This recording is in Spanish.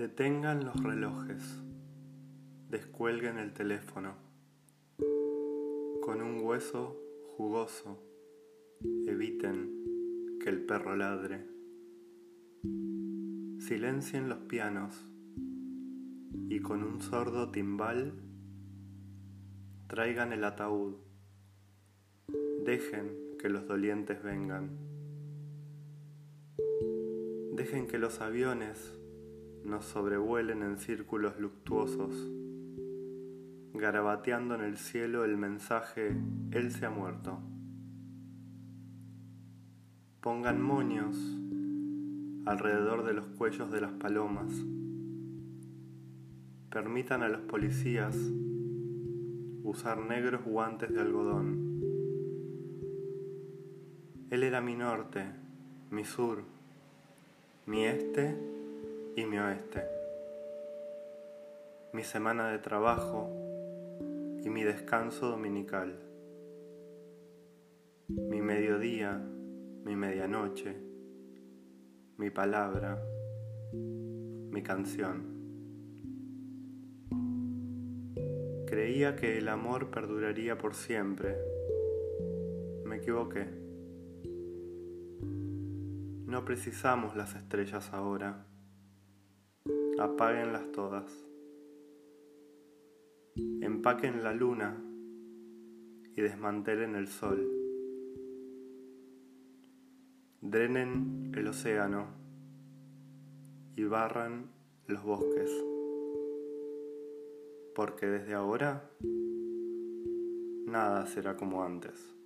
Detengan los relojes, descuelguen el teléfono. Con un hueso jugoso, eviten que el perro ladre. Silencien los pianos y con un sordo timbal traigan el ataúd. Dejen que los dolientes vengan. Dejen que los aviones nos sobrevuelen en círculos luctuosos, garabateando en el cielo el mensaje Él se ha muerto. Pongan moños alrededor de los cuellos de las palomas. Permitan a los policías usar negros guantes de algodón. Él era mi norte, mi sur, mi este y mi oeste. Mi semana de trabajo y mi descanso dominical. Mi mediodía, mi medianoche, mi palabra, mi canción. Creía que el amor perduraría por siempre. Me equivoqué. No precisamos las estrellas ahora apáguenlas todas. Empaquen la luna y desmantelen el sol. Drenen el océano y barran los bosques. Porque desde ahora nada será como antes.